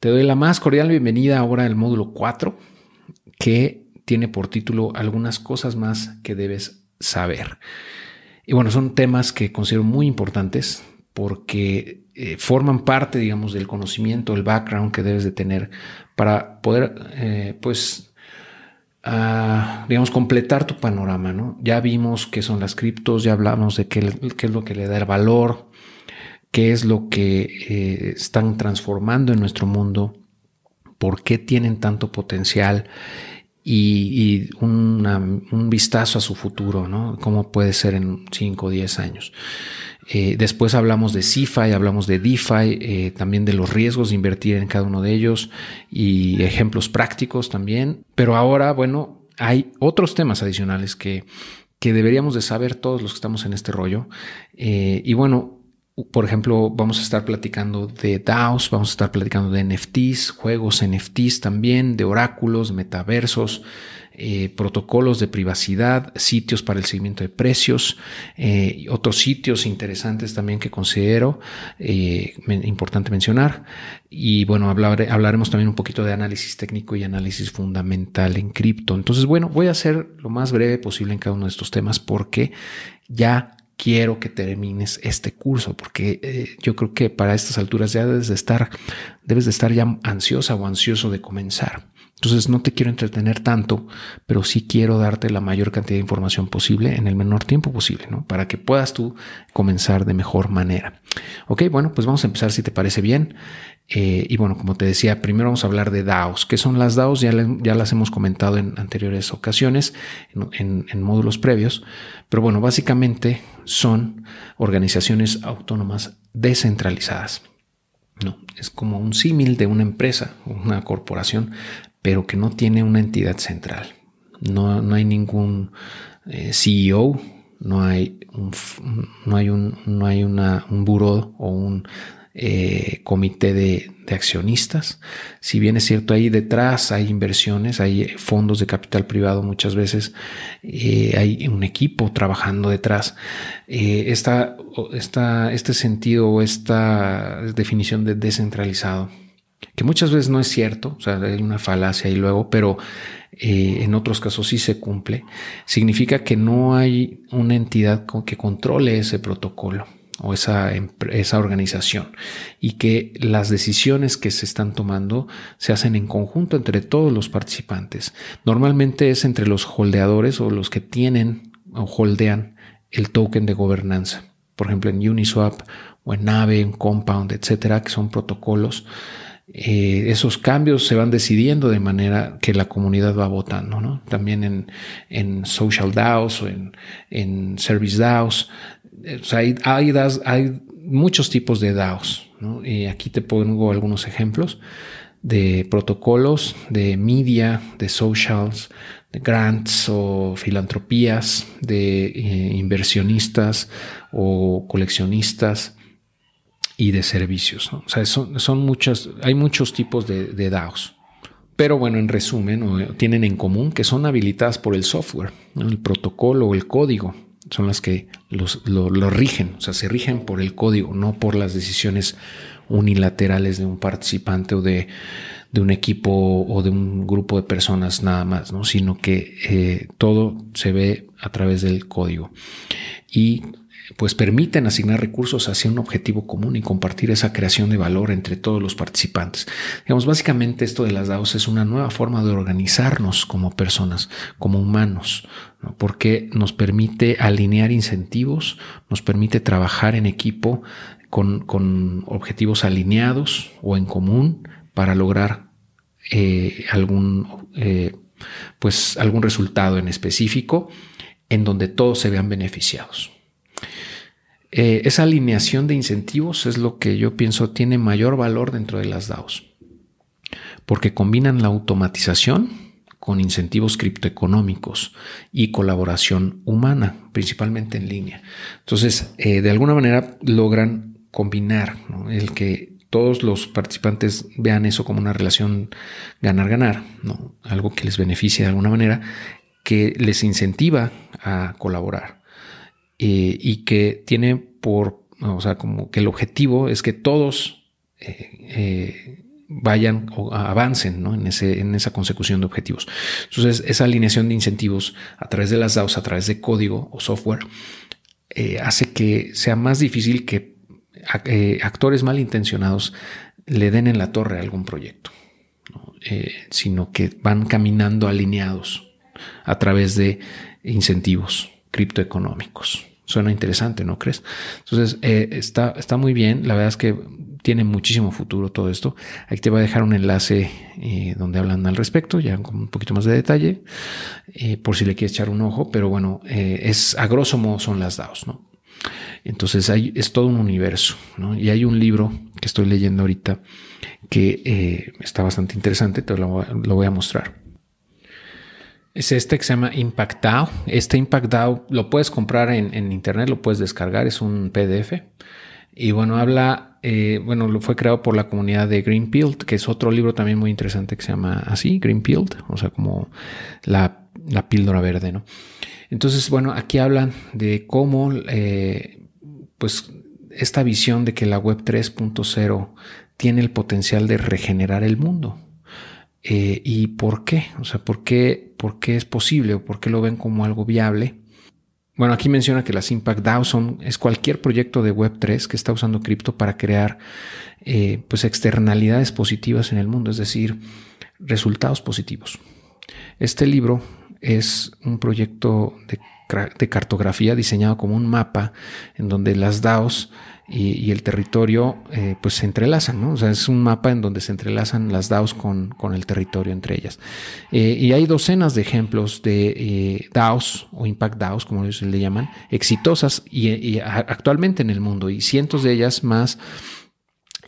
Te doy la más cordial bienvenida ahora al módulo 4, que tiene por título Algunas cosas más que debes saber. Y bueno, son temas que considero muy importantes porque eh, forman parte, digamos, del conocimiento, el background que debes de tener para poder, eh, pues, ah, digamos, completar tu panorama, ¿no? Ya vimos qué son las criptos, ya hablamos de qué, qué es lo que le da el valor, qué es lo que eh, están transformando en nuestro mundo, por qué tienen tanto potencial y, un vistazo a su futuro, ¿no? Cómo puede ser en 5 o 10 años. Eh, después hablamos de CIFI, hablamos de DeFi, eh, también de los riesgos de invertir en cada uno de ellos y ejemplos prácticos también. Pero ahora, bueno, hay otros temas adicionales que, que deberíamos de saber todos los que estamos en este rollo. y bueno, por ejemplo, vamos a estar platicando de DAOs, vamos a estar platicando de NFTs, juegos NFTs también, de oráculos, metaversos, eh, protocolos de privacidad, sitios para el seguimiento de precios, eh, otros sitios interesantes también que considero eh, importante mencionar. Y bueno, hablaremos también un poquito de análisis técnico y análisis fundamental en cripto. Entonces, bueno, voy a hacer lo más breve posible en cada uno de estos temas porque ya quiero que termines este curso, porque eh, yo creo que para estas alturas ya debes de estar, debes de estar ya ansiosa o ansioso de comenzar. Entonces no te quiero entretener tanto, pero sí quiero darte la mayor cantidad de información posible en el menor tiempo posible, ¿no? Para que puedas tú comenzar de mejor manera. Ok, bueno, pues vamos a empezar si te parece bien. Eh, y bueno, como te decía, primero vamos a hablar de DAOs. ¿Qué son las DAOs? Ya, ya las hemos comentado en anteriores ocasiones, en, módulos previos. Pero bueno, básicamente son organizaciones autónomas descentralizadas. No, es como un símil de una empresa, una corporación, pero que no tiene una entidad central. No, no hay ningún eh, CEO, no hay un, no hay un, no hay una, un buró o un eh, comité de, accionistas. Si bien es cierto, ahí detrás hay inversiones, hay fondos de capital privado muchas veces, eh, hay un equipo trabajando detrás. esta, este sentido o esta definición de descentralizado que muchas veces no es cierto, o sea, hay una falacia ahí luego, pero eh, en otros casos sí se cumple, significa que no hay una entidad que controle ese protocolo o esa, esa organización y que las decisiones que se están tomando se hacen en conjunto entre todos los participantes. Normalmente es entre los holdeadores o los que tienen o holdean el token de gobernanza. Por ejemplo, en Uniswap o en Nave, en Compound, etcétera, que son protocolos eh, esos cambios se van decidiendo de manera que la comunidad va votando, ¿no? También en, en social DAOs o en, en service DAOs. Eh, hay, hay, muchos tipos de DAOs. Y aquí te pongo algunos ejemplos de protocolos, de media, de socials, de grants o filantropías, de eh, inversionistas o coleccionistas, y de servicios. O sea, son, muchas, hay muchos tipos de, de DAOs. Pero bueno, en resumen, tienen en común que son habilitadas por el software, el protocolo o el código. Son las que los, lo, rigen, o sea, se rigen por el código, no por las decisiones unilaterales de un participante o de, de un equipo o de un grupo de personas nada más, ¿no? sino que eh, todo se ve a través del código. Y pues permiten asignar recursos hacia un objetivo común y compartir esa creación de valor entre todos los participantes. Digamos, básicamente esto de las DAOs es una nueva forma de organizarnos como personas, como humanos, porque nos permite alinear incentivos, nos permite trabajar en equipo con, objetivos alineados o en común para lograr eh, algún, eh, pues algún resultado en específico en donde todos se vean beneficiados. Eh, esa alineación de incentivos es lo que yo pienso tiene mayor valor dentro de las DAOs, porque combinan la automatización con incentivos criptoeconómicos y colaboración humana, principalmente en línea. Entonces, eh, de alguna manera logran combinar el que todos los participantes vean eso como una relación ganar-ganar, algo que les beneficie de alguna manera, que les incentiva a colaborar eh, y que tiene por, o sea, como que el objetivo es que todos eh, eh, vayan o avancen en, ese, en esa consecución de objetivos. Entonces, esa alineación de incentivos a través de las DAOs, a través de código o software, hace que sea más difícil que actores malintencionados le den en la torre a algún proyecto, sino que van caminando alineados a través de incentivos criptoeconómicos. Suena interesante, ¿no crees? Entonces, está, está muy bien. La verdad es que tiene muchísimo futuro todo esto. Aquí te voy a dejar un enlace eh, donde hablan al respecto, ya con un poquito más de detalle, eh, por si le quieres echar un ojo, pero bueno, eh, es a grosso modo son las DAOs, ¿no? Entonces es todo un universo, ¿no? Y hay un libro que estoy leyendo ahorita que está bastante interesante, te lo, voy a mostrar. Es este que se llama Impact DAO. Este Impact DAO lo puedes comprar en, en internet, lo puedes descargar, es un PDF. Y bueno, habla, eh, bueno, lo fue creado por la comunidad de Greenfield, que es otro libro también muy interesante que se llama así, Greenfield, o sea, como la, píldora verde, ¿no? Entonces, bueno, aquí hablan de cómo, eh, pues, esta visión de que la web 3.0 tiene el potencial de regenerar el mundo. Eh, ¿Y por qué? O sea, ¿por qué, ¿por qué es posible o por qué lo ven como algo viable? Bueno, aquí menciona que las Impact DAO son, es cualquier proyecto de Web3 que está usando cripto para crear eh, pues externalidades positivas en el mundo, es decir, resultados positivos. Este libro es un proyecto de, de cartografía diseñado como un mapa en donde las DAOs y, el territorio eh, pues se entrelazan, ¿no? O sea, es un mapa en donde se entrelazan las DAOs con, con el territorio entre ellas. Eh, y hay docenas de ejemplos de eh, DAOs o Impact DAOs, como ellos le llaman, exitosas y, actualmente en el mundo y cientos de ellas más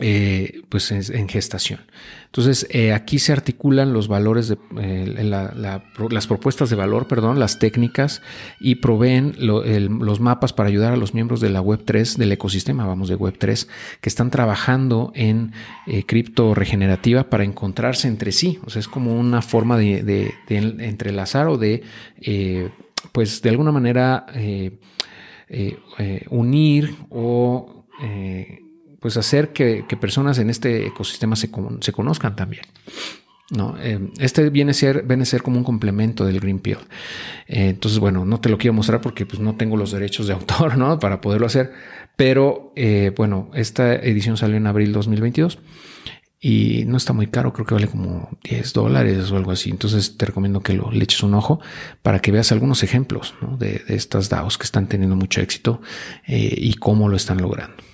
eh, pues en, gestación. Entonces, eh, aquí se articulan los valores de eh, las propuestas de valor, perdón, las técnicas y proveen los mapas para ayudar a los miembros de la Web 3, del ecosistema, vamos, de Web 3, que están trabajando en cripto regenerativa para encontrarse entre sí. O sea, es como una forma de, de entrelazar o de, pues, de alguna manera unir o pues hacer que, personas en este ecosistema se, conozcan también. Eh, este viene a, ser, como un complemento del Green Pill. Eh, entonces, bueno, no te lo quiero mostrar porque pues, no tengo los derechos de autor ¿no? para poderlo hacer. Pero eh, bueno, esta edición salió en abril 2022 y no está muy caro, creo que vale como 10 dólares o algo así. Entonces te recomiendo que lo le eches un ojo para que veas algunos ejemplos de, estas DAOs que están teniendo mucho éxito y cómo lo están logrando.